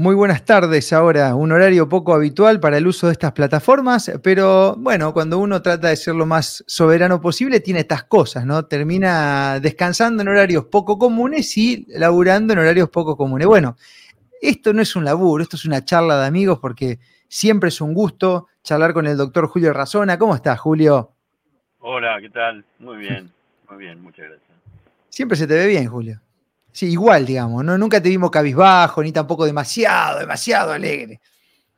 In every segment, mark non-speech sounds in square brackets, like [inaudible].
Muy buenas tardes ahora, un horario poco habitual para el uso de estas plataformas, pero bueno, cuando uno trata de ser lo más soberano posible, tiene estas cosas, ¿no? Termina descansando en horarios poco comunes y laburando en horarios poco comunes. Bueno, esto no es un laburo, esto es una charla de amigos porque siempre es un gusto charlar con el doctor Julio Razona. ¿Cómo estás, Julio? Hola, ¿qué tal? Muy bien, muy bien, muchas gracias. Siempre se te ve bien, Julio. Sí, igual, digamos, ¿no? Nunca te vimos cabizbajo, ni tampoco demasiado, demasiado alegre.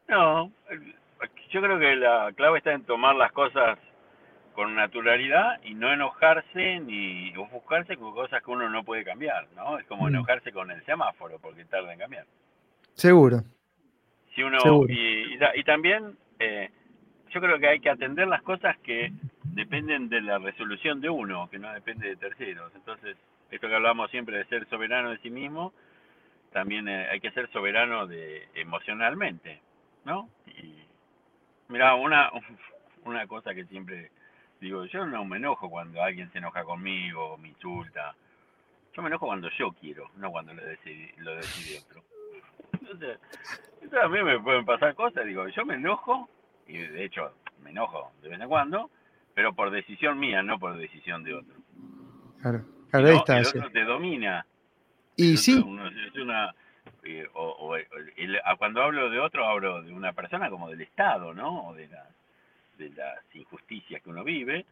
No, yo creo que la clave está en tomar las cosas con naturalidad y no enojarse ni ofuscarse con cosas que uno no puede cambiar, ¿no? Es como mm. enojarse con el semáforo porque tarda en cambiar. Seguro. Si uno Y, y, también eh, yo creo que hay que atender las cosas que dependen de la resolución de uno, que no depende de terceros. Entonces, esto que hablamos siempre de ser soberano de sí mismo, también eh, hay que ser soberano de emocionalmente, ¿no? Y mira, una [laughs] una cosa que siempre digo, yo no me enojo cuando alguien se enoja conmigo, me insulta. Yo me enojo cuando yo quiero, no cuando lo decide, lo decide otro. Entonces, a mí me pueden pasar cosas, digo, yo me enojo, y de hecho me enojo de vez en cuando, pero por decisión mía, no por decisión de otro. Claro te domina. Y sí. Eh, o, cuando hablo de otro, hablo de una persona como del Estado, ¿no? O de, de las injusticias que uno vive.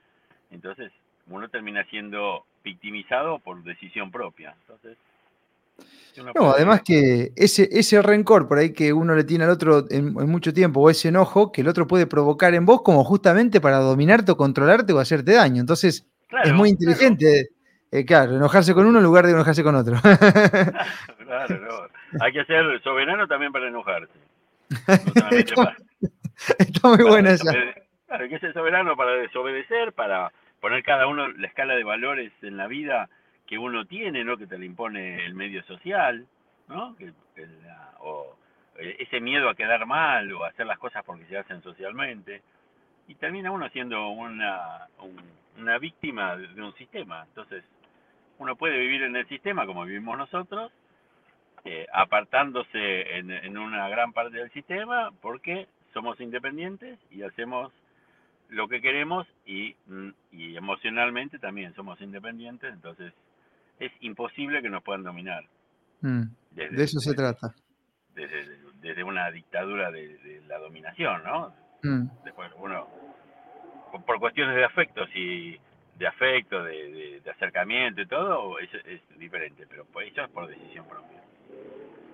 Entonces, uno termina siendo victimizado por decisión propia. Entonces, no, además que ese, ese rencor por ahí que uno le tiene al otro en, mucho tiempo, o ese enojo que el otro puede provocar en vos, como justamente para dominarte o controlarte o hacerte daño. Entonces, es muy inteligente eh, claro, enojarse con uno en lugar de enojarse con otro. [laughs] claro, no. Hay que ser soberano también para enojarse. [laughs] está, muy buena esa. Claro, hay que ser soberano para desobedecer, para poner cada uno la escala de valores en la vida que uno tiene, ¿no? Que te le impone el medio social, ¿no? Que, o eh, ese miedo a quedar mal o a hacer las cosas porque se hacen socialmente. Y termina uno siendo una, una víctima de un sistema. Entonces, uno puede vivir en el sistema como vivimos nosotros, eh, apartándose en, una gran parte del sistema porque somos independientes y hacemos lo que queremos y, mm, emocionalmente también somos independientes, entonces es imposible que nos puedan dominar. Mm, de eso se trata. Desde, una dictadura de, la dominación, ¿no? Mm. Después uno, por cuestiones de afecto, si de afecto, de, acercamiento y todo, es, diferente, pero eso es por decisión propia.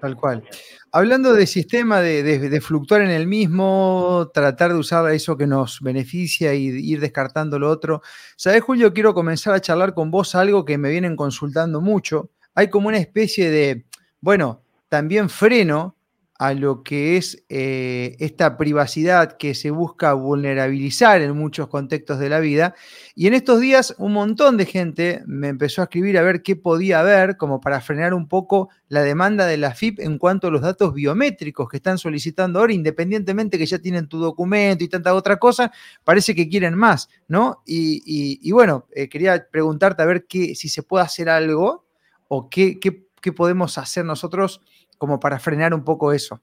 Tal cual. Hablando de sistema, de, fluctuar en el mismo, tratar de usar eso que nos beneficia y ir descartando lo otro. ¿Sabes, Julio? Quiero comenzar a charlar con vos algo que me vienen consultando mucho. Hay como una especie de, bueno, también freno a lo que es eh, esta privacidad que se busca vulnerabilizar en muchos contextos de la vida. Y en estos días un montón de gente me empezó a escribir a ver qué podía haber como para frenar un poco la demanda de la FIP en cuanto a los datos biométricos que están solicitando ahora, independientemente que ya tienen tu documento y tanta otra cosa, parece que quieren más, ¿no? Y, bueno, eh, quería preguntarte a ver qué, si se puede hacer algo o qué, qué podemos hacer nosotros como para frenar un poco eso.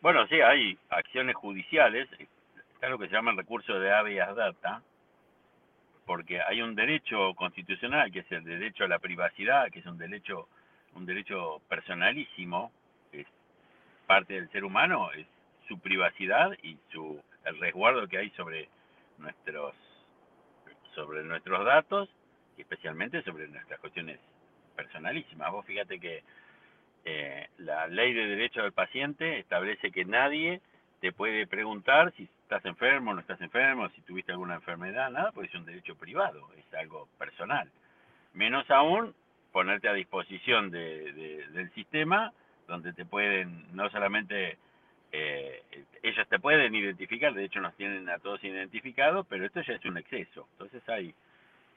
Bueno, sí, hay acciones judiciales, está lo que se llama el recurso de habeas data, porque hay un derecho constitucional que es el derecho a la privacidad, que es un derecho un derecho personalísimo, es parte del ser humano, es su privacidad y su el resguardo que hay sobre nuestros sobre nuestros datos y especialmente sobre nuestras cuestiones personalísimas. Vos fíjate que eh, la ley de derecho del paciente establece que nadie te puede preguntar si estás enfermo no estás enfermo, si tuviste alguna enfermedad, nada, porque es un derecho privado, es algo personal. Menos aún ponerte a disposición del sistema donde te pueden, no solamente eh, ellos te pueden identificar, de hecho nos tienen a todos identificados, pero esto ya es un exceso. Entonces hay,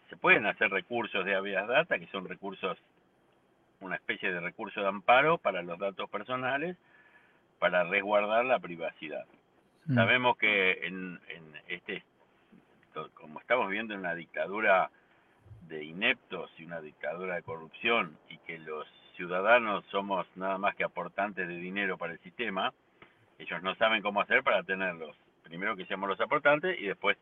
se pueden hacer recursos de habeas data, que son recursos una especie de recurso de amparo para los datos personales para resguardar la privacidad. Mm. Sabemos que en, este, como estamos viendo en una dictadura de ineptos y una dictadura de corrupción y que los ciudadanos somos nada más que aportantes de dinero para el sistema, ellos no saben cómo hacer para tenerlos. Primero que seamos los aportantes y después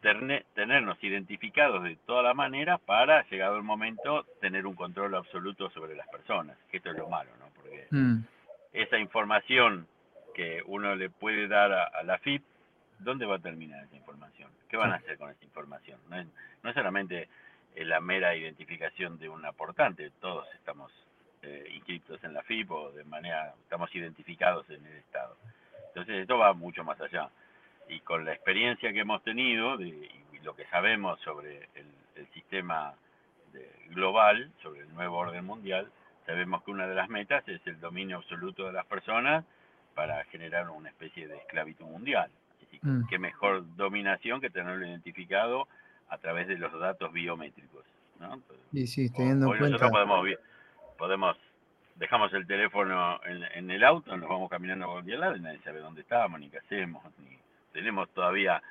tenernos identificados de toda la manera para, llegado el momento, tener un control absoluto sobre las personas. Que esto es lo malo, ¿no? Porque mm. esa información que uno le puede dar a, la FIP, ¿dónde va a terminar esa información? ¿Qué van a hacer con esa información? No es, no solamente la mera identificación de un aportante, todos estamos eh, inscritos en la FIP o de manera, estamos identificados en el Estado. Entonces esto va mucho más allá y con la experiencia que hemos tenido de, y lo que sabemos sobre el, sistema global, sobre el nuevo orden mundial, sabemos que una de las metas es el dominio absoluto de las personas para generar una especie de esclavitud mundial. Mm. Qué mejor dominación que tenerlo identificado a través de los datos biométricos. ¿no? y sí, teniendo en cuenta... podemos, podemos, dejamos el teléfono en, el auto, nos vamos caminando a cualquier lado y nadie sabe dónde estamos, ni qué hacemos, ni tenemos todavía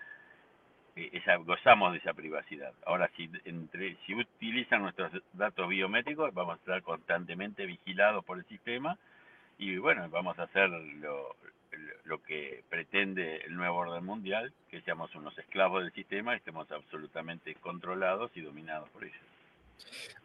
eh, esa, gozamos de esa privacidad. Ahora, si, entre, si utilizan nuestros datos biométricos, vamos a estar constantemente vigilados por el sistema y bueno, vamos a hacer lo, lo que pretende el nuevo orden mundial, que seamos unos esclavos del sistema y estemos absolutamente controlados y dominados por ellos.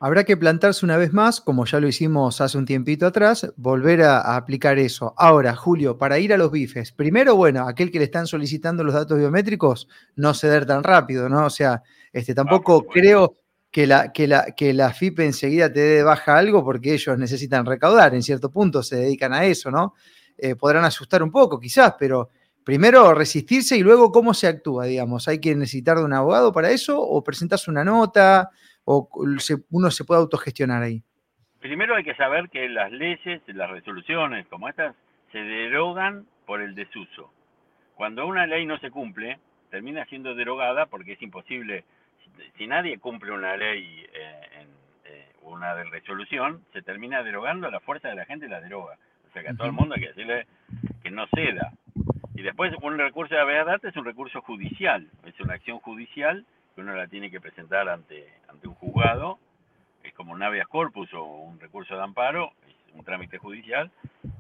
Habrá que plantarse una vez más, como ya lo hicimos hace un tiempito atrás, volver a, aplicar eso. Ahora, Julio, para ir a los bifes, primero, bueno, aquel que le están solicitando los datos biométricos, no ceder tan rápido, ¿no? O sea, este, tampoco creo que la, que, la, que la FIP enseguida te dé baja algo porque ellos necesitan recaudar, en cierto punto se dedican a eso, ¿no? Eh, podrán asustar un poco, quizás, pero primero resistirse y luego cómo se actúa, digamos. ¿Hay que necesitar de un abogado para eso o presentas una nota? O uno se puede autogestionar ahí? Primero hay que saber que las leyes, las resoluciones como estas, se derogan por el desuso. Cuando una ley no se cumple, termina siendo derogada porque es imposible, si nadie cumple una ley eh, en eh, una de resolución, se termina derogando, la fuerza de la gente la deroga. O sea que a todo el mundo hay que decirle que no ceda. Y después un recurso de data es un recurso judicial, es una acción judicial que uno la tiene que presentar ante, juzgado, es como un habeas corpus o un recurso de amparo, un trámite judicial.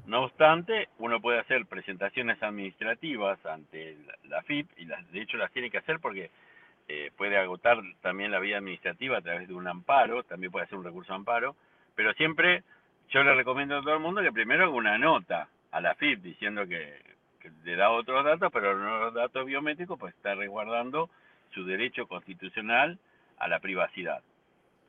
No obstante, uno puede hacer presentaciones administrativas ante la, FIP, y las, de hecho las tiene que hacer porque eh, puede agotar también la vía administrativa a través de un amparo, también puede hacer un recurso de amparo, pero siempre yo le recomiendo a todo el mundo que primero haga una nota a la FIP diciendo que, que le da otros datos, pero no los datos biométricos, pues está resguardando su derecho constitucional a la privacidad.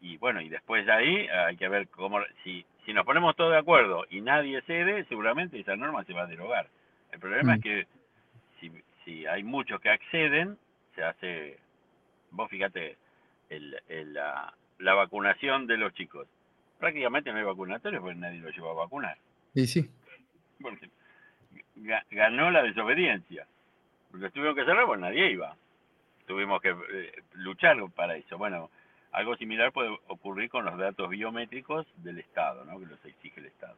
Y bueno, y después de ahí hay que ver cómo, si, si nos ponemos todos de acuerdo y nadie cede, seguramente esa norma se va a derogar. El problema es mm. que si, si hay muchos que acceden, se hace, vos fíjate, el, la, la vacunación de los chicos. Prácticamente no hay vacunatorio porque nadie lo lleva a vacunar. Y sí. ganó la desobediencia. Porque tuvieron que cerrar, pues nadie iba tuvimos que eh, luchar para eso. Bueno, algo similar puede ocurrir con los datos biométricos del Estado, ¿no? que los exige el Estado.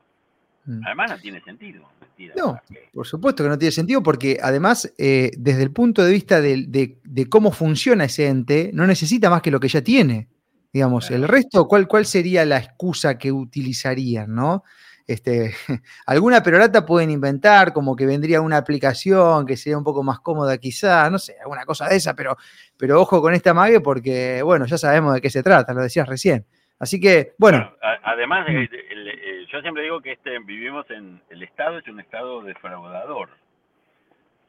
Mm. Además no tiene sentido. no, por supuesto que no tiene sentido porque además eh, desde el punto de vista de, cómo funciona ese ente, no necesita más que lo que ya tiene. Digamos, el resto, ¿cuál, ¿cuál sería la excusa que utilizarían? ¿no? Este, [laughs] alguna perorata pueden inventar, como que vendría una aplicación que sería un poco más cómoda quizá, no sé, alguna cosa de esa, pero, pero ojo con esta mague porque, bueno, ya sabemos de qué se trata, lo decías recién. Así que, bueno. además, eh, yo siempre digo que este, vivimos en, el Estado es un Estado defraudador,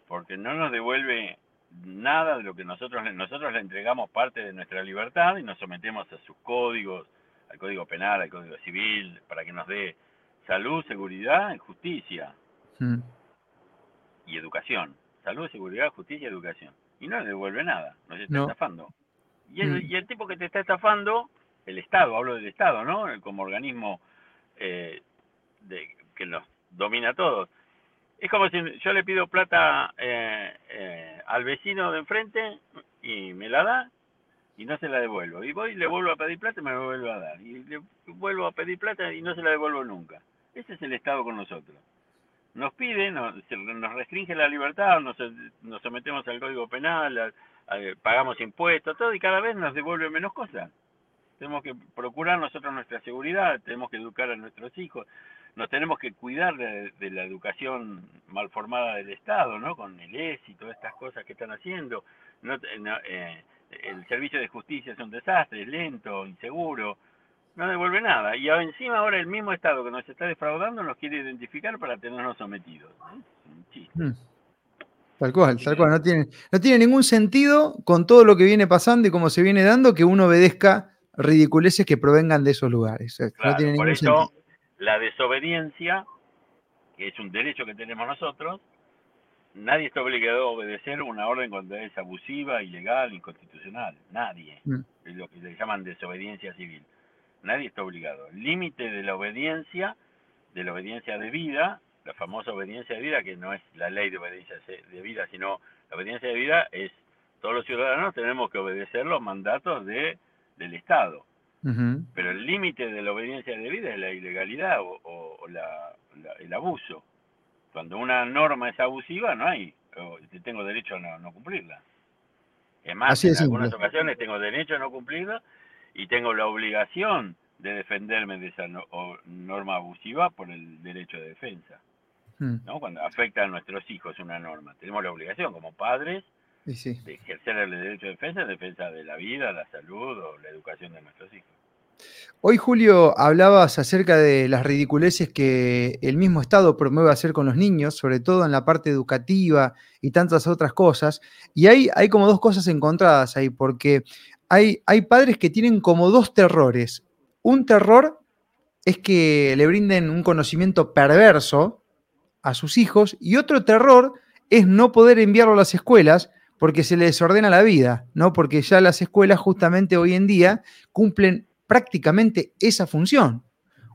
porque no nos devuelve nada de lo que nosotros, nosotros le entregamos parte de nuestra libertad y nos sometemos a sus códigos, al Código Penal, al Código Civil, para que nos dé salud, seguridad, justicia mm. y educación. Salud, seguridad, justicia y educación. Y no le devuelve nada, nos está estafando. Y el, mm. y el, tipo que te está estafando, el Estado, hablo del Estado, ¿no? Como organismo eh, de, que nos domina a todos. Es como si yo le pido plata eh, eh, al vecino de enfrente y me la da y no se la devuelvo. Y voy y le vuelvo a pedir plata y me la vuelvo a dar. Y le vuelvo a pedir plata y no se la devuelvo nunca. Ese es el Estado con nosotros. Nos pide, nos, nos restringe la libertad, nos, nos sometemos al Código Penal, pagamos impuestos, todo, y cada vez nos devuelve menos cosas. tenemos que procurar nosotros nuestra seguridad, tenemos que educar a nuestros hijos, nos tenemos que cuidar de, la educación mal formada del Estado, ¿no? Con el ES y todas estas cosas que están haciendo. No, eh, el servicio de justicia es un desastre, es lento, inseguro, no devuelve nada. Y encima ahora el mismo Estado que nos está defraudando nos quiere identificar para tenernos sometidos. Mm. Tal cual, tal cual. No tiene, no tiene ningún sentido con todo lo que viene pasando y cómo se viene dando que uno obedezca ridiculeces que provengan de esos lugares. no tiene por eso, la desobediencia, que es un derecho que tenemos nosotros, nadie está obligado a obedecer una orden cuando es abusiva, ilegal, inconstitucional. Nadie. Mm. Es lo que le llaman desobediencia civil. Nadie está obligado. El límite de la obediencia, de la obediencia de vida, la famosa obediencia de vida, que no es la ley de obediencia de vida, sino la obediencia de vida es todos los ciudadanos tenemos que obedecer los mandatos de, del Estado. Pero el límite de la obediencia de vida es la ilegalidad o, el abuso. Cuando una norma es abusiva, no hay, tengo derecho a no, cumplirla. Es más, en algunas ocasiones tengo derecho a no cumplirla y tengo la obligación de defenderme de esa norma abusiva por el derecho de defensa. Mm. ¿no? Cuando afecta a nuestros hijos una norma, tenemos la obligación como padres de ejercer el derecho de defensa en defensa de la vida, la salud o la educación de nuestros hijos. Hoy, Julio, hablabas acerca de las ridiculeces que el mismo Estado promueve hacer con los niños, sobre todo en la parte educativa y tantas otras cosas. Y hay, hay como dos cosas encontradas ahí, porque hay, padres que tienen como dos terrores. Un terror es que le brinden un conocimiento perverso a sus hijos y otro terror es no poder enviarlo a las escuelas porque se les desordena la vida, ¿no? Porque ya las escuelas justamente hoy en día cumplen prácticamente esa función,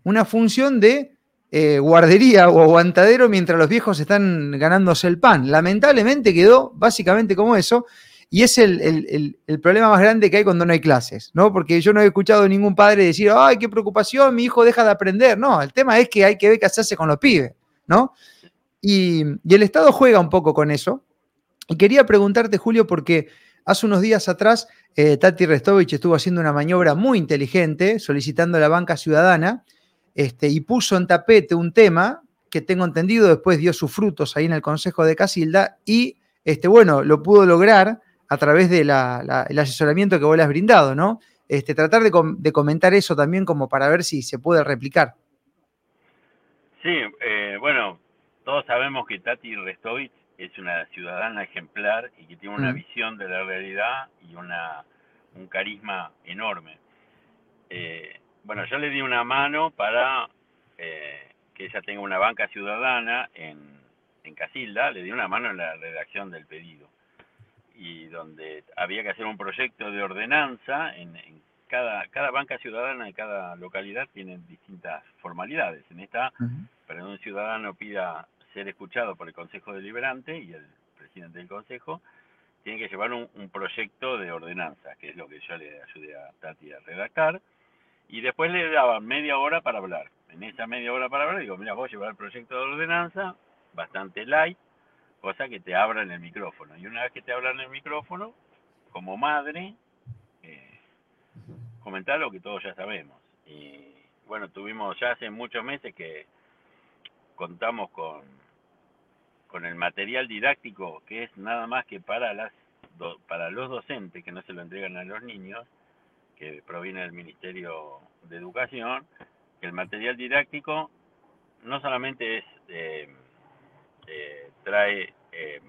una función de eh, guardería o aguantadero mientras los viejos están ganándose el pan. Lamentablemente quedó básicamente como eso y es el, problema más grande que hay cuando no hay clases, ¿no? Porque yo no he escuchado a ningún padre decir, ay, qué preocupación, mi hijo deja de aprender. No, el tema es que hay que ver qué hace con los pibes, ¿no? Y, el Estado juega un poco con eso. Y quería preguntarte, Julio, porque hace unos días atrás eh, Tati Restovich estuvo haciendo una maniobra muy inteligente, solicitando a la banca ciudadana, este, y puso en tapete un tema que tengo entendido después dio sus frutos ahí en el Consejo de Casilda y, este, bueno, lo pudo lograr a través del asesoramiento que vos le has brindado, ¿no? Este, tratar de, de, comentar eso también como para ver si se puede replicar. Sí, eh, bueno, todos sabemos que Tati Restovich es una ciudadana ejemplar y que tiene una mm. visión de la realidad y una, un carisma enorme. Eh, bueno, yo le di una mano para eh, que ella tenga una banca ciudadana en, en Casilda, le di una mano en la redacción del pedido y donde había que hacer un proyecto de ordenanza en, cada, cada banca ciudadana de cada localidad tiene distintas formalidades. En esta, para que un ciudadano pida ser escuchado por el Consejo Deliberante y el presidente del Consejo, tiene que llevar un, proyecto de ordenanza, que es lo que yo le ayudé a Tati a redactar, y después le daban media hora para hablar. En esa media hora para hablar, digo, mira, voy a llevar el proyecto de ordenanza, bastante light, cosa que te abran el micrófono. Y una vez que te abran el micrófono, como madre, eh, comentar lo que todos ya sabemos. Y bueno, tuvimos ya hace muchos meses que contamos con, con el material didáctico que es nada más que para las para los docentes que no se lo entregan a los niños, que proviene del Ministerio de Educación, que el material didáctico no solamente es eh, eh, trae eh,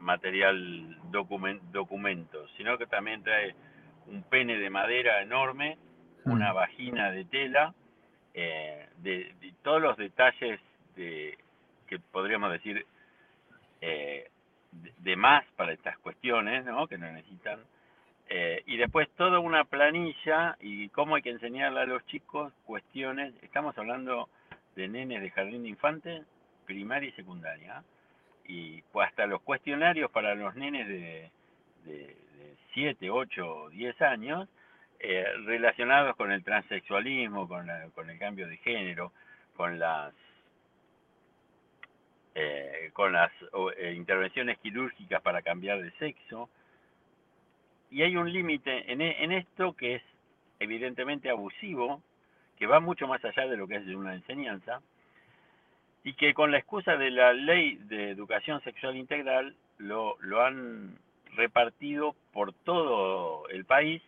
material document, documentos, sino que también trae un pene de madera enorme, una mm. vagina de tela, de, de, todos los detalles que podríamos decir eh, de, más para estas cuestiones, ¿no? Que no necesitan. Eh, y después toda una planilla y cómo hay que enseñarle a los chicos cuestiones. Estamos hablando de nenes de jardín de infantes, primaria y secundaria. Y hasta los cuestionarios para los nenes de, de, 7, 8, 10 años, eh, relacionados con el transexualismo, con, con el cambio de género, con las eh, con las eh, intervenciones quirúrgicas para cambiar de sexo. Y hay un límite en, e, en, esto que es evidentemente abusivo, que va mucho más allá de lo que es una enseñanza, y que con la excusa de la ley de educación sexual integral lo, lo han repartido por todo el país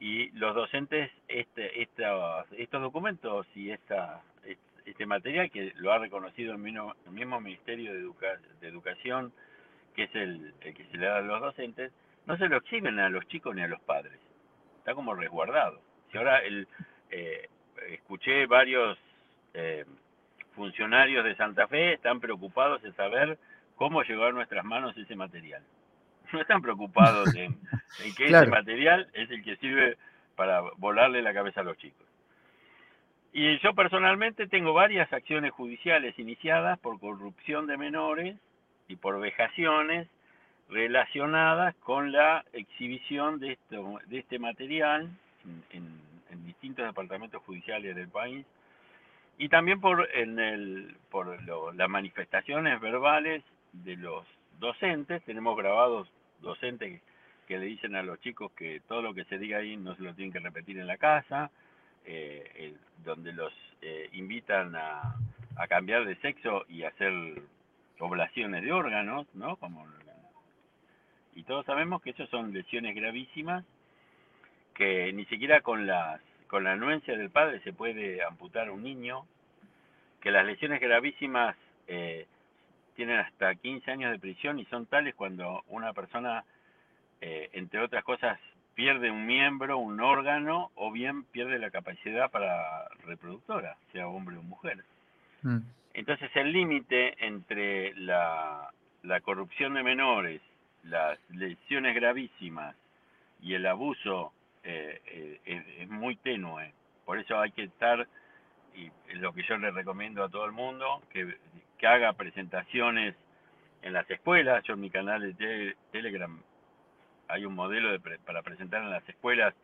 y los docentes este, estos documentos y esta, este material que lo ha reconocido el mismo, el mismo Ministerio de, de Educación, que es el, que se le da a los docentes, no se lo exhiben a los chicos ni a los padres. Está como resguardado. Si ahora el, eh, escuché varios eh, funcionarios de Santa Fe están preocupados de saber cómo llegó a nuestras manos ese material. No están preocupados en, [laughs] que ese material es el que sirve para volarle la cabeza a los chicos. Y yo personalmente tengo varias acciones judiciales iniciadas por corrupción de menores y por vejaciones relacionadas con la exhibición de, esto, de este material en, en distintos departamentos judiciales del país y también por, en el, por las manifestaciones verbales de los docentes. Tenemos grabados docentes que le dicen a los chicos que todo lo que se diga ahí no se lo tienen que repetir en la casa, eh, donde los eh, invitan a, a, cambiar de sexo y hacer oblaciones de órganos, ¿no? Como, y todos sabemos que eso son lesiones gravísimas que ni siquiera con las con la anuencia del padre se puede amputar a un niño, que las lesiones gravísimas eh, tienen hasta 15 años de prisión y son tales cuando una persona, eh, entre otras cosas, pierde un miembro, un órgano, o bien pierde la capacidad para reproductora, sea hombre o mujer. Mm. Entonces el límite entre la, la corrupción de menores, las lesiones gravísimas y el abuso eh, eh, es, muy tenue. Por eso hay que estar, y es lo que yo le recomiendo a todo el mundo, que, que haga presentaciones en las escuelas. Yo en mi canal de Telegram hay un modelo de para presentar en las escuelas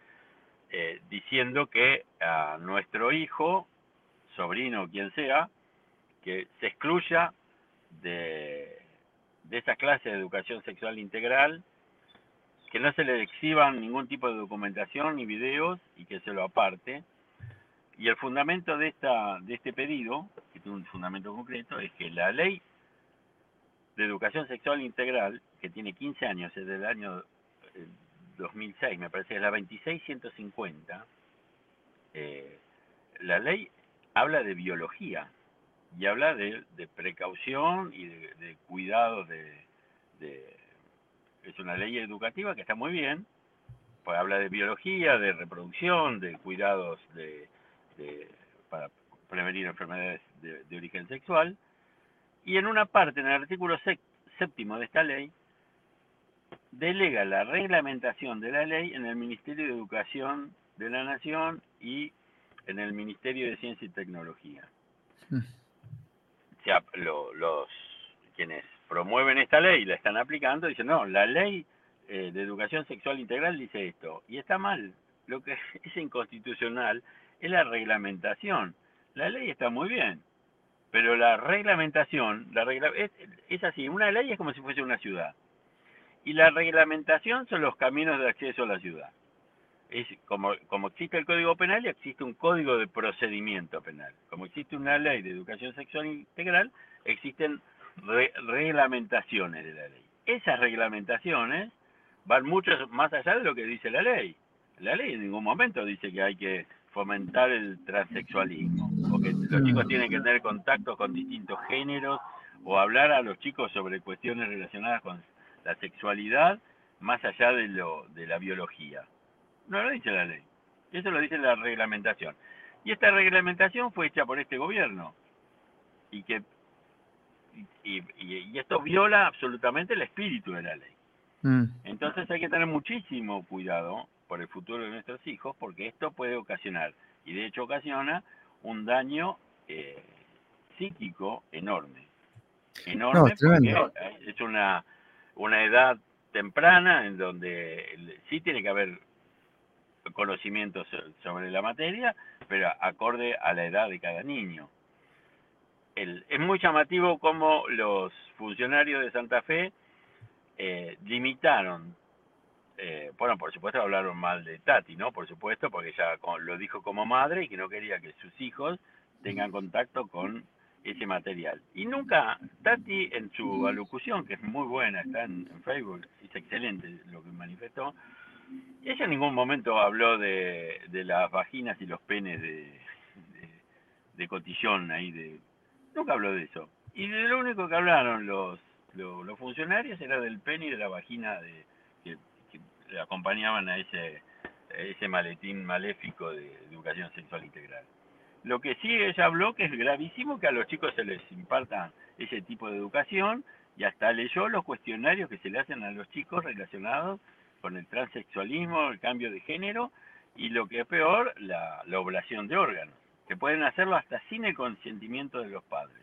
eh, diciendo que a nuestro hijo, sobrino o quien sea, que se excluya de, de esa clase de educación sexual integral que no se le exhiban ningún tipo de documentación ni videos y que se lo aparte. Y el fundamento de, esta, de este pedido, que tiene un fundamento concreto, es que la ley de educación sexual integral, que tiene 15 años, es del año 2006, eh, me parece, es la 26150, eh, la ley habla de biología y habla de, precaución y de, cuidado de es una ley educativa que está muy bien, pues habla de biología, de reproducción, de cuidados de, para prevenir enfermedades de, origen sexual, y en una parte, en el artículo séptimo de esta ley, delega la reglamentación de la ley en el Ministerio de Educación de la Nación y en el Ministerio de Ciencia y Tecnología. Mm. O sea, los quienes promueven esta ley la están aplicando, dicen, no, la ley eh, de educación sexual integral dice esto, y está mal. Lo que [laughs] es inconstitucional es la reglamentación. La ley está muy bien, pero la reglamentación, la regla, es, es así, una ley es como si fuese una ciudad. Y la reglamentación son los caminos de acceso a la ciudad. Es como, como existe el Código Penal, existe un código de procedimiento penal. Como existe una ley de educación sexual integral, existen reglamentaciones de la ley. Esas reglamentaciones van mucho más allá de lo que dice la ley. La ley en ningún momento dice que hay que fomentar el transexualismo, o que los chicos tienen que tener contacto con distintos géneros, o hablar a los chicos sobre cuestiones relacionadas con la sexualidad más allá de, lo, de la biología. No lo dice la ley, eso lo dice la reglamentación. Y esta reglamentación fue hecha por este gobierno, y que y, esto viola absolutamente el espíritu de la ley. Mm. Entonces hay que tener muchísimo cuidado por el futuro de nuestros hijos porque esto puede ocasionar, y de hecho ocasiona, un daño eh, psíquico enorme. Enorme porque es una, una edad temprana en donde sí tiene que haber conocimientos sobre la materia, pero acorde a la edad de cada niño es muy llamativo cómo los funcionarios de Santa Fe eh, limitaron eh, bueno, por supuesto hablaron mal de Tati, ¿no? Por supuesto, porque ella lo dijo como madre y que no quería que sus hijos tengan contacto con ese material. Y nunca, Tati en su alocución, que es muy buena, está en, Facebook, es excelente lo que manifestó, ella en ningún momento habló de, las vaginas y los penes de, de, cotillón ahí, de nunca habló de eso. Y de lo único que hablaron los, los, funcionarios era del pene y de la vagina de, que, acompañaban a ese, ese maletín maléfico de educación sexual integral. Lo que sí ella habló que es gravísimo que a los chicos se les imparta ese tipo de educación y hasta leyó los cuestionarios que se le hacen a los chicos relacionados con el transexualismo, el cambio de género y lo que es peor, la, la oblación de órganos, que pueden hacerlo hasta sin el consentimiento de los padres.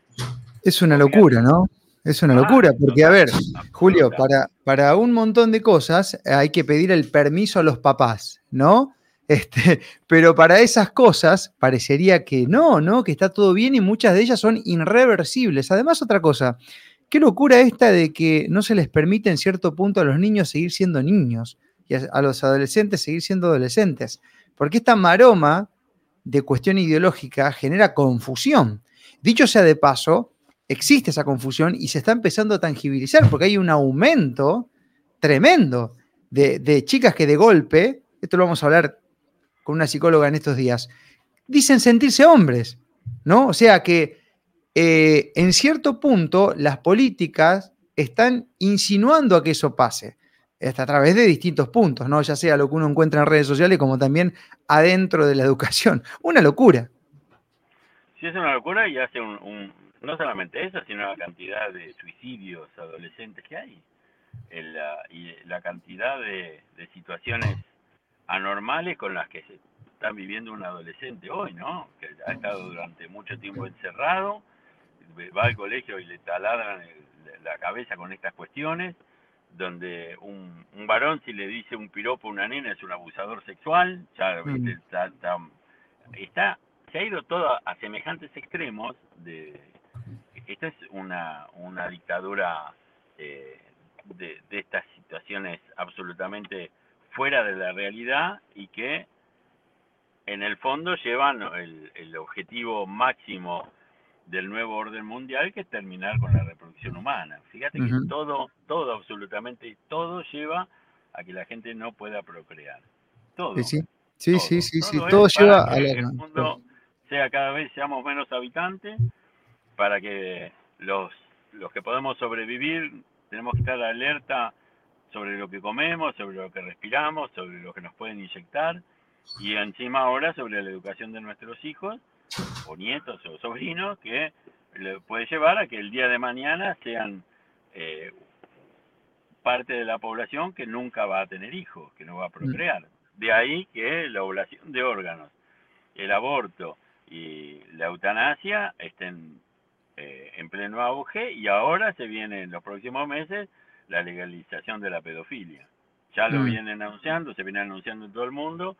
Es una locura, ¿no? Es una ah, locura, porque a ver, Julio, para, para un montón de cosas hay que pedir el permiso a los papás, ¿no? [laughs] Este, pero para esas cosas parecería que no, ¿no? Que está todo bien y muchas de ellas son irreversibles. Además, otra cosa, qué locura esta de que no se les permite en cierto punto a los niños seguir siendo niños y a los adolescentes seguir siendo adolescentes. Porque esta maroma de cuestión ideológica genera confusión. Dicho sea de paso, existe esa confusión y se está empezando a tangibilizar porque hay un aumento tremendo de, de chicas que de golpe, esto lo vamos a hablar con una psicóloga en estos días, dicen sentirse hombres, ¿no? O sea que eh, en cierto punto las políticas están insinuando a que eso pase, a través de distintos puntos, ¿no? Ya sea lo que uno encuentra en redes sociales como también adentro de la educación. [laughs] Una locura. Sí, es una locura y hace un, no solamente eso, sino la cantidad de suicidios adolescentes que hay y la cantidad de situaciones anormales con las que se está viviendo un adolescente hoy, ¿no? Que ha estado durante mucho tiempo encerrado, va al colegio y le taladran la cabeza con estas cuestiones, donde un, varón si le dice un piropo a una nena es un abusador sexual, ya mm. está, se ha ido todo a, semejantes extremos de esta es una, una dictadura eh, de, de estas situaciones absolutamente fuera de la realidad y que en el fondo llevan el, objetivo máximo del nuevo orden mundial que es terminar con la reproducción humana. Fíjate que todo, todo, absolutamente todo lleva a que la gente no pueda procrear. Todo. Sí, sí, sí, sí, sí, todo, lleva a que el mundo sea cada vez seamos menos habitantes, para que los, los que podemos sobrevivir tenemos que estar alerta sobre lo que comemos, sobre lo que respiramos, sobre lo que nos pueden inyectar y encima ahora sobre la educación de nuestros hijos o nietos o sobrinos que le puede llevar a que el día de mañana sean eh, parte de la población que nunca va a tener hijos, que no va a procrear. De ahí que la ovulación de órganos, el aborto y la eutanasia estén eh, en pleno auge y ahora se viene en los próximos meses la legalización de la pedofilia. Ya lo mm. vienen anunciando, se viene anunciando en todo el mundo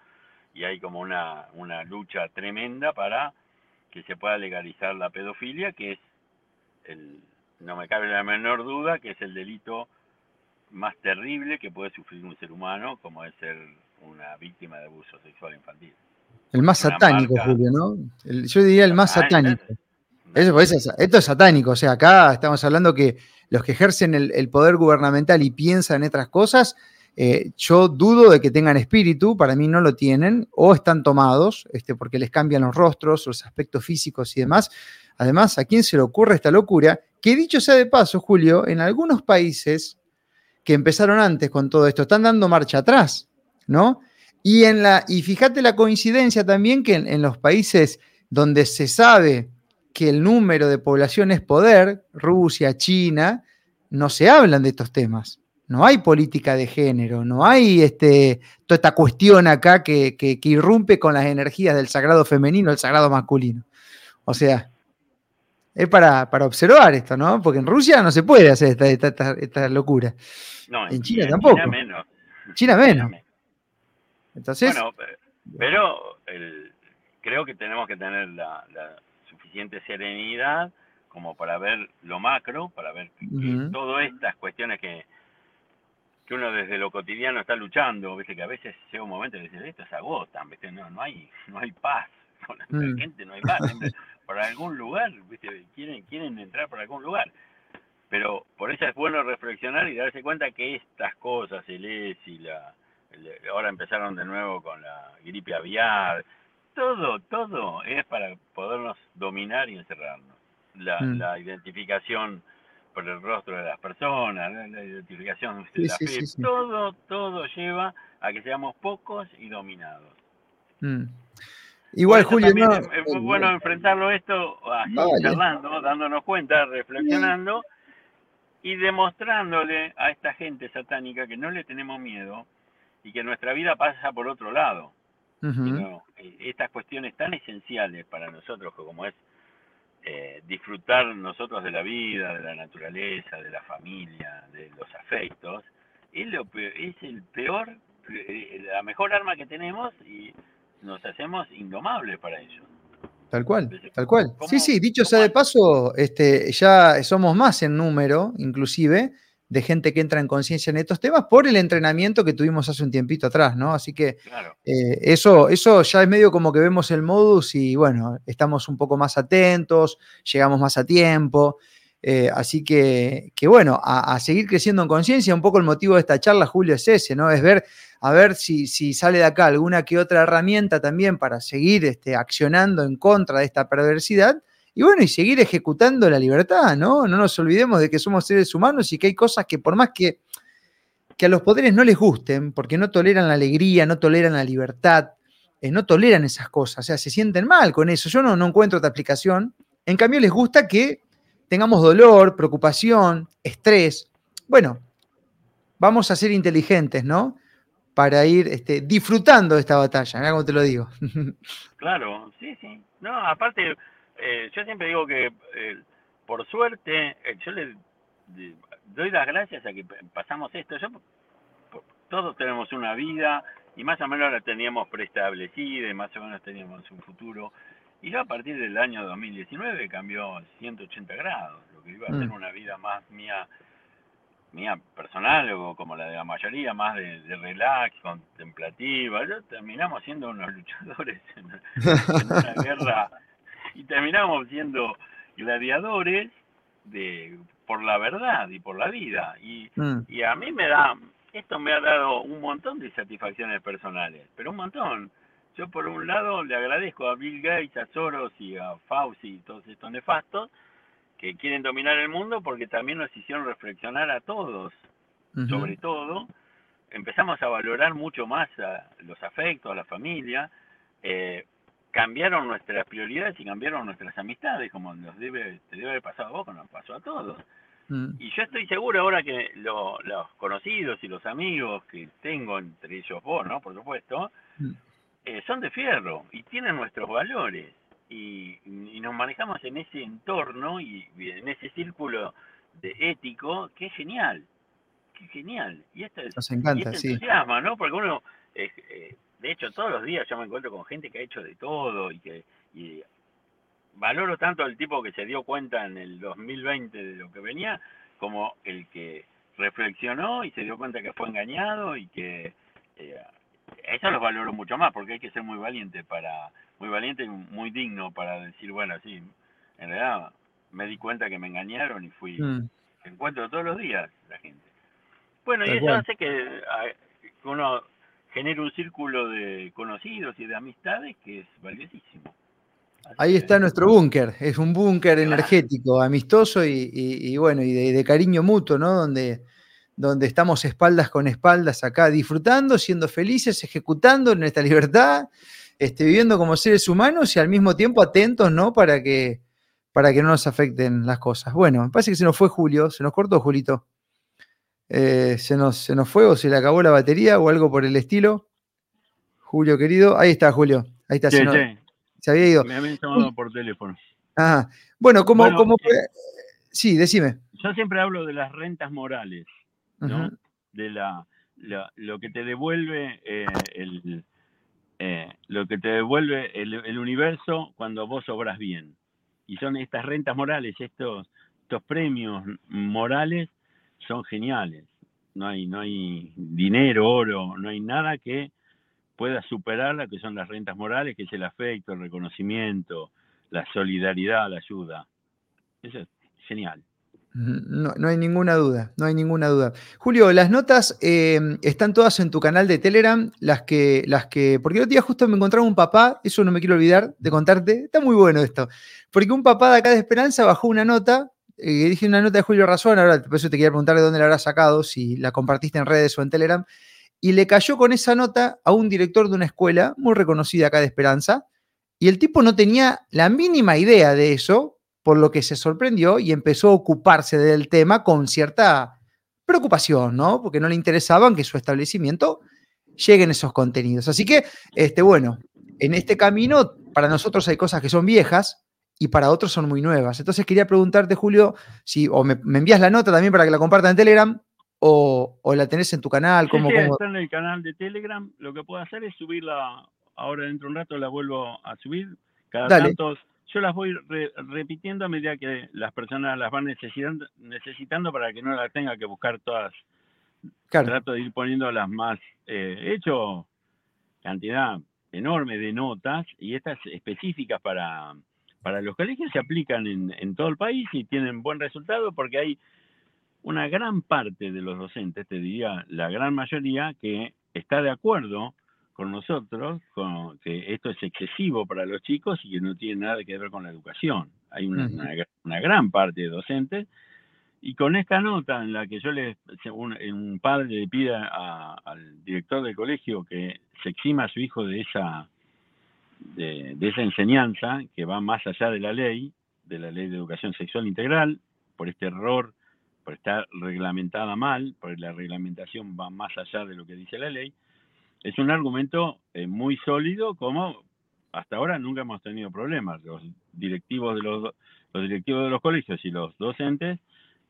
y hay como una, una lucha tremenda para que se pueda legalizar la pedofilia, que es, el, no me cabe la menor duda, que es el delito más terrible que puede sufrir un ser humano, como es ser una víctima de abuso sexual infantil. El más satánico, Julio, ¿no? yo diría el más satánico. Eso, esto es satánico, o sea, acá estamos hablando que los que ejercen el, poder gubernamental y piensan en otras cosas, eh, yo dudo de que tengan espíritu, para mí no lo tienen, o están tomados, este, porque les cambian los rostros, los aspectos físicos y demás. Además, ¿a quién se le ocurre esta locura? Que dicho sea de paso, Julio, en algunos países que empezaron antes con todo esto, están dando marcha atrás, ¿no? Y, en la, y fíjate la coincidencia también que en los países donde se sabe que el número de población es poder, Rusia, China, no se hablan de estos temas. No hay política de género, no hay este, toda esta cuestión acá que, irrumpe con las energías del sagrado femenino, el sagrado masculino. O sea, es para, observar esto, ¿no? Porque en Rusia no se puede hacer esta, locura. No, en, China tampoco. China menos. China menos. Entonces. Bueno, pero creo que tenemos que tener la suficiente serenidad como para ver lo macro, para ver todas estas cuestiones que, que uno desde lo cotidiano está luchando, ¿viste? que a veces llega un momento y dice, esto se agotan, ¿viste? No, no, hay, no hay paz, [laughs] con la mm. gente no hay paz, [laughs] por algún lugar, ¿viste? Quieren, quieren entrar por algún lugar. Pero por eso es bueno reflexionar y darse cuenta que estas cosas, el ESI, la, ahora empezaron de nuevo con la gripe aviar, todo, todo es para podernos dominar y encerrarnos. La, mm. la identificación por el rostro de las personas, la identificación de la fe, todo, todo lleva a que seamos pocos y dominados. Mm. Igual, Julio, es, muy bueno enfrentarlo esto así, charlando, dándonos cuenta, reflexionando y demostrándole a esta gente satánica que no le tenemos miedo y que nuestra vida pasa por otro lado. Eh, estas cuestiones tan esenciales para nosotros como es eh, disfrutar nosotros de la vida, de la naturaleza, de la familia, de los afectos, es, lo es el peor, eh, la mejor arma que tenemos y nos hacemos indomables para ello. Tal cual, tal cual. Sí, sí, dicho sea de paso, este, ya somos más en número, inclusive, de gente que entra en conciencia en estos temas por el entrenamiento que tuvimos hace un tiempito atrás, ¿no? Así que eh, eso, eso ya es medio como que vemos el modus y bueno, estamos un poco más atentos, llegamos más a tiempo. Eh, así que, que bueno, a, seguir creciendo en conciencia, un poco el motivo de esta charla, Julio, es ese, ¿no? Es ver, a ver si, si sale de acá alguna que otra herramienta también para seguir este, accionando en contra de esta perversidad y bueno, y seguir ejecutando la libertad, ¿no? No nos olvidemos de que somos seres humanos y que hay cosas que por más que, que a los poderes no les gusten, porque no toleran la alegría, no toleran la libertad, eh, no toleran esas cosas, o sea, se sienten mal con eso. Yo no, no encuentro otra explicación. En cambio, les gusta que tengamos dolor, preocupación, estrés. Bueno, vamos a ser inteligentes, ¿no? Para ir este, disfrutando de esta batalla, ¿no? como te lo digo. [laughs] Claro, sí, sí. No, aparte, eh, yo siempre digo que eh, por suerte, eh, yo le doy las gracias a que pasamos esto. Yo, todos tenemos una vida y más o menos la teníamos preestablecida y más o menos teníamos un futuro. Y yo a partir del año 2019 cambió 180 grados, lo que iba a ser mm. una vida más mía mía personal o como la de la mayoría, más de, relax, contemplativa. Yo terminamos siendo unos luchadores en una [laughs] guerra y terminamos siendo gladiadores de por la verdad y por la vida. Y, mm. y a mí me da esto me ha dado un montón de satisfacciones personales pero un montón. Yo por un lado le agradezco a Bill Gates a Soros y a Fauci y todos estos nefastos que quieren dominar el mundo porque también nos hicieron reflexionar a todos sobre todo. Empezamos a valorar mucho más a los afectos a la familia eh, cambiaron nuestras prioridades y cambiaron nuestras amistades, como nos debe, te debe haber pasado a vos, como nos pasó a todos. Mm. Y yo estoy seguro ahora que los conocidos y los amigos que tengo, entre ellos vos, ¿no? Por supuesto, mm. eh, son de fierro y tienen nuestros valores. Y, nos manejamos en ese entorno y, en ese círculo de ético que es genial. Que genial. Y esto es, nos encanta, sí. ¿no? Porque uno... Eh, de hecho, todos los días yo me encuentro con gente que ha hecho de todo y que y valoro tanto al tipo que se dio cuenta en el 2020 de lo que venía, como el que reflexionó y se dio cuenta que fue engañado y que eh, eso los valoro mucho más porque hay que ser muy valiente para muy valiente y muy digno para decir bueno sí en realidad me di cuenta que me engañaron y fui mm. encuentro todos los días la gente bueno y eso hace que uno genera un círculo de conocidos y de amistades que es valiosísimo. Ahí está nuestro búnker, es un búnker energético, amistoso y, bueno, y de, cariño mutuo, ¿no? Donde, donde estamos espaldas con espaldas acá, disfrutando, siendo felices, ejecutando nuestra libertad, este, viviendo como seres humanos y al mismo tiempo atentos, ¿no? Para que, para que no nos afecten las cosas. Bueno, me parece que se nos fue Julio, se nos cortó Julito. Eh, se, nos, se nos fue o se le acabó la batería o algo por el estilo. Julio, querido. Ahí está, Julio. Ahí está. se, había ido. Me habían llamado por teléfono. Ah, bueno, como, eh, Sí, decime. Yo siempre hablo de las rentas morales, ¿no? De la, lo que te devuelve eh, el, lo que te devuelve el, el, universo cuando vos obras bien. Y son estas rentas morales, estos, estos premios morales son geniales. no hay, no hay dinero, oro, no hay nada que pueda superar lo que son las rentas morales, que es el afecto, el reconocimiento, la solidaridad, la ayuda. Eso es genial. No, no, hay ninguna duda, no hay ninguna duda. Julio, las notas em, están todas en tu canal de Telegram, las que, las que, porque el otro día justo me encontraba un papá, eso no me quiero olvidar de contarte, está muy bueno esto, porque un papá de acá de Esperanza bajó una nota, eh, dije una nota de Julio Razón, ahora por eso te quería preguntar de dónde la habrás sacado, si la compartiste en redes o en Telegram, y le cayó con esa nota a un director de una escuela muy reconocida acá de Esperanza, y el tipo no tenía la mínima idea de eso, por lo que se sorprendió y empezó a ocuparse del tema con cierta preocupación, ¿no? Porque no le interesaban que su establecimiento lleguen esos contenidos. Así que, este, bueno, en este camino, para nosotros hay cosas que son viejas y para otros son muy nuevas. Entonces quería preguntarte, Julio, si o me, envías la nota también para que la compartan en Telegram o, la tenés en tu canal. ¿cómo, sí, está en el canal de Telegram. Lo que puedo hacer es subirla, ahora dentro de un rato la vuelvo a subir. Cada tanto yo las voy repitiendo a medida que las personas las van necesitando, necesitando para que no las tenga que buscar todas. Trato de ir poniendo las más. Eh, he hecho cantidad enorme de notas y estas específicas para, para los colegios se aplican en, en todo el país y tienen buen resultado porque hay una gran parte de los docentes, te diría la gran mayoría, que está de acuerdo con nosotros con que esto es excesivo para los chicos y que no tiene nada que ver con la educación. Hay una, gran parte de docentes y con esta nota en la que yo le, un, padre le pide al director del colegio que se exima a su hijo de esa, de, esa enseñanza que va más allá de la ley, de la ley de educación sexual integral, por este error, por estar reglamentada mal, porque la reglamentación va más allá de lo que dice la ley, es un argumento eh, muy sólido como hasta ahora nunca hemos tenido problemas. Los directivos de los, los directivos de los colegios y los docentes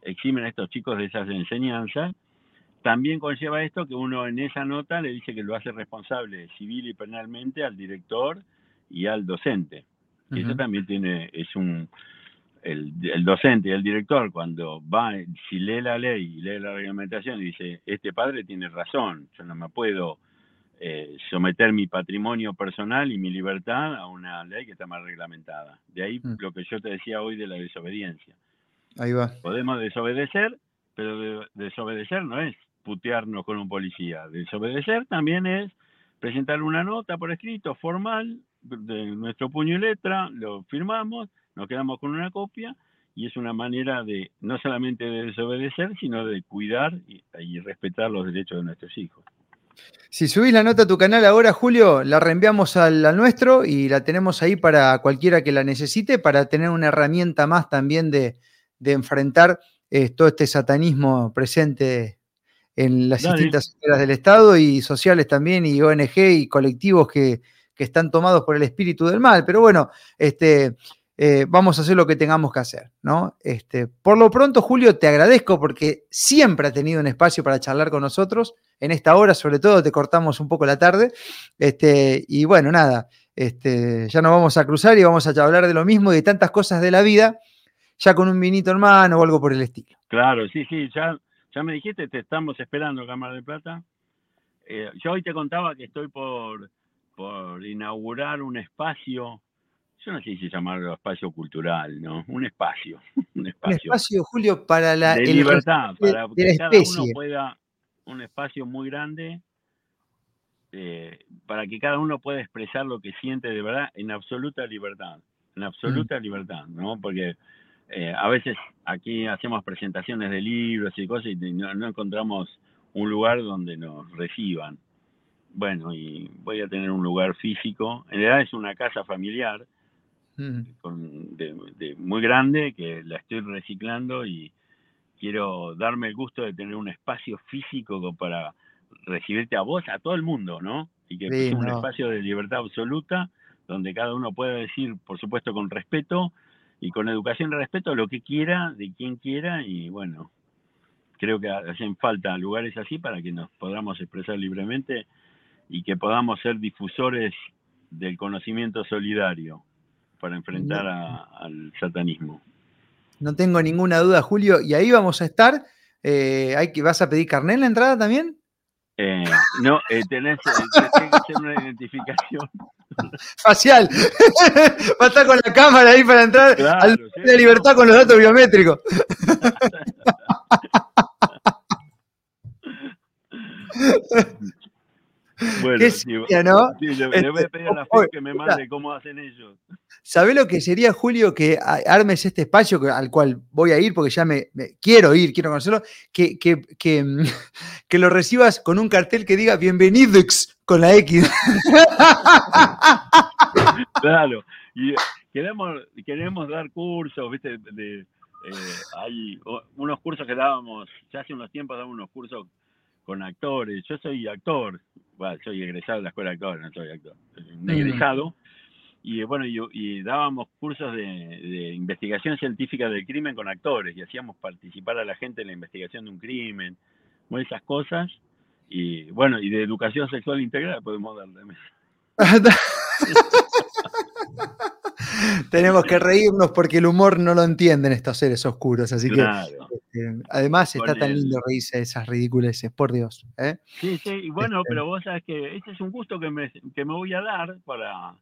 eximen a estos chicos de esas enseñanzas. También conlleva esto que uno en esa nota le dice que lo hace responsable civil y penalmente al director y al docente. Y eso también tiene, es un, el, el, docente y el director cuando va, si lee la ley y lee la reglamentación dice, este padre tiene razón, yo no me puedo eh, someter mi patrimonio personal y mi libertad a una ley que está más reglamentada. De ahí mm. lo que yo te decía hoy de la desobediencia. Ahí va. Podemos desobedecer, pero desobedecer no es putearnos con un policía. Desobedecer también es presentar una nota por escrito formal de nuestro puño y letra, lo firmamos, nos quedamos con una copia y es una manera de no solamente de desobedecer, sino de cuidar y respetar los derechos de nuestros hijos. Si subís la nota a tu canal ahora, Julio, la reenviamos al, nuestro y la tenemos ahí para cualquiera que la necesite, para tener una herramienta más también de, enfrentar eh, todo este satanismo presente en las distintas esferas del Estado y sociales también, y ONG y colectivos que, que, están tomados por el espíritu del mal. Pero bueno, este, eh, vamos a hacer lo que tengamos que hacer, ¿no? Este, por lo pronto, Julio, te agradezco porque siempre ha tenido un espacio para charlar con nosotros. En esta hora, sobre todo, te cortamos un poco la tarde. Este, y bueno, nada, este, ya nos vamos a cruzar y vamos a hablar de lo mismo, de tantas cosas de la vida, ya con un vinito hermano o algo por el estilo. Claro, sí, sí, ya, ya me dijiste, te estamos esperando, Cámara de Plata. Eh, yo hoy te contaba que estoy por, por inaugurar un espacio yo no sé si llamarlo espacio cultural, ¿no? Un espacio. [laughs] Un espacio, Julio, para la de libertad, para que cada uno pueda, un espacio muy grande, eh, para que cada uno pueda expresar lo que siente de verdad en absoluta libertad, en absoluta mm. libertad, ¿no? Porque eh, a veces aquí hacemos presentaciones de libros y cosas y no encontramos un lugar donde nos reciban. Bueno, y voy a tener un lugar físico, en realidad es una casa familiar, con, de, muy grande que la estoy reciclando y quiero darme el gusto de tener un espacio físico para recibirte a vos, a todo el mundo, ¿no? Y que sea un espacio de libertad absoluta donde cada uno pueda decir, por supuesto, con respeto y con educación y respeto lo que quiera, de quien quiera y bueno, creo que hacen falta lugares así para que nos podamos expresar libremente y que podamos ser difusores del conocimiento solidario para enfrentar al satanismo. No tengo ninguna duda, Julio, y ahí vamos a estar. Eh, hay que, ¿Vas a pedir carnet en la entrada también? Eh, no, eh, tenés, tenés que hacer una identificación. [laughs] Facial. Va a estar con la cámara ahí para entrar Claro, al sí, de libertad con los datos biométricos. [laughs] Bueno, Qué ¿no? sí, le, le voy a Este, pedir a la FIP que me mande cómo hacen ellos. ¿Sabés lo que sería, Julio, que armes este espacio al cual voy a ir porque ya me, me- quiero ir, quiero conocerlo? Que, que, que, mm, [laughs] que lo recibas con un cartel que diga bienvenidos con la X. [laughs] Claro, y eh, queremos, queremos dar cursos, ¿viste? De, eh, hay unos cursos que dábamos, ya hace unos tiempos dábamos unos cursos con actores. Yo soy actor, bueno, soy egresado de la escuela de actores, no soy actor, soy un egresado. Y bueno, y, y dábamos cursos de, de investigación científica del crimen con actores y hacíamos participar a la gente en la investigación de un crimen, bueno, esas cosas. Y bueno, y de educación sexual integral podemos dar también. [laughs] [laughs] Tenemos que reírnos porque el humor no lo entienden estos seres oscuros, así que eh, además está Con tan el- lindo reírse de esas ridiculeces, por Dios. ¿eh? Sí, sí, y bueno, Este- pero vos sabes que ese es un gusto que me, que me voy a dar para,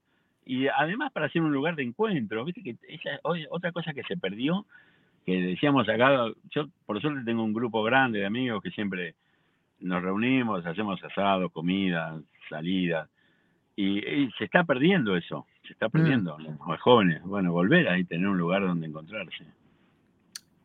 y además para hacer un lugar de encuentro, viste que esa otra cosa que se perdió, que decíamos acá, yo por suerte tengo un grupo grande de amigos que siempre nos reunimos, hacemos asados, comidas, salidas, y, y se está perdiendo eso, se está perdiendo, los jóvenes, bueno, volver ahí, tener un lugar donde encontrarse.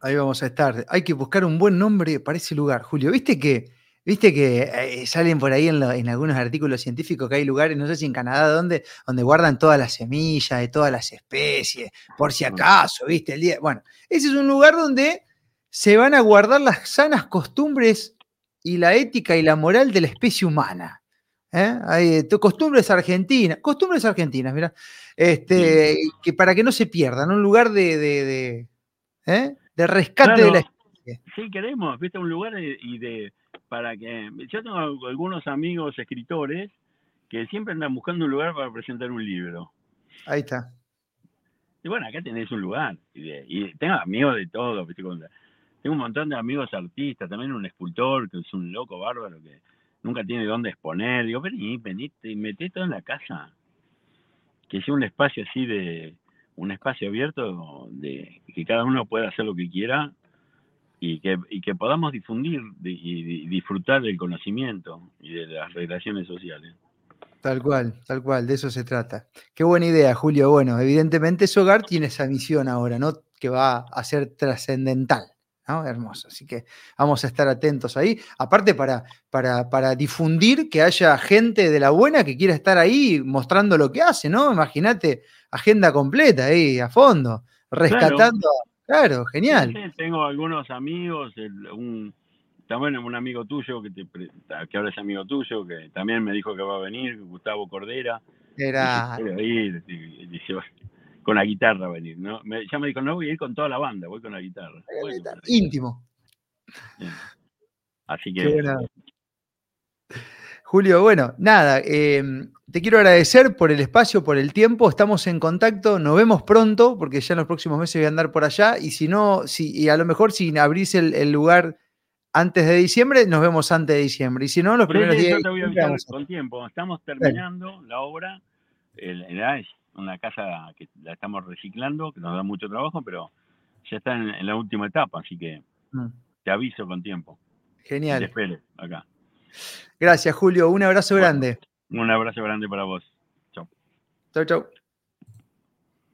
Ahí vamos a estar. Hay que buscar un buen nombre para ese lugar, Julio. ¿Viste que, viste que eh, salen por ahí en, lo- en algunos artículos científicos que hay lugares, no sé si en Canadá, donde, donde guardan todas las semillas de todas las especies, por si acaso, ¿viste? El día. Bueno, ese es un lugar donde se van a guardar las sanas costumbres y la ética y la moral de la especie humana. ¿Eh? Hay, tu- costumbres argentinas, costumbres argentinas, mira, este, que para que no se pierdan, un lugar de, de, de, ¿eh? de rescate de la especie. Sí, queremos, viste, un lugar y de para que yo tengo al- algunos amigos escritores que siempre andan buscando un lugar para presentar un libro. Ahí está. Y bueno, acá tenés un lugar. Y, de- y tengo amigos de todo, viste, tengo un montón de amigos artistas, también un escultor que es un loco bárbaro que nunca tiene dónde exponer. Digo, vení, vení, y meté todo en la casa. Que sea un espacio así de, un espacio abierto de que cada uno pueda hacer lo que quiera y que, y que podamos difundir y, y disfrutar del conocimiento y de las relaciones sociales. Tal cual, tal cual, de eso se trata. Qué buena idea, Julio. Bueno, evidentemente ese hogar tiene esa misión ahora, ¿no? Que va a ser trascendental, ¿no? Hermoso. Así que vamos a estar atentos ahí. Aparte, para, para, para difundir que haya gente de la buena que quiera estar ahí mostrando lo que hace, ¿no? Imagínate, agenda completa ahí, a fondo, rescatando. Claro, genial. Sí, tengo algunos amigos, el- un, también un amigo tuyo que, te, que ahora es amigo tuyo, que también me dijo que va a venir, Gustavo Cordera. Era. Y- y con la guitarra a venir. ¿no? Me, ya me dijo, no voy a ir con toda la banda, voy con la guitarra. Bueno, íntimo. sí. Así Qué que. Julio, bueno, nada, eh, te quiero agradecer por el espacio, por el tiempo, estamos en contacto, nos vemos pronto, porque ya en los próximos meses voy a andar por allá, y si no, si, y a lo mejor si abrís el, el lugar antes de diciembre, nos vemos antes de diciembre, y si no, los primeros días yo de te voy a diciembre avisar vamos a- con tiempo. Estamos terminando la obra. El, el- una casa que la estamos reciclando, que nos da mucho trabajo, pero ya está en, en la última etapa, así que Mm, te aviso con tiempo. Y Te Genial. espero acá. Gracias, Julio, un abrazo Bueno. grande. Un abrazo grande para vos. Chau, chau.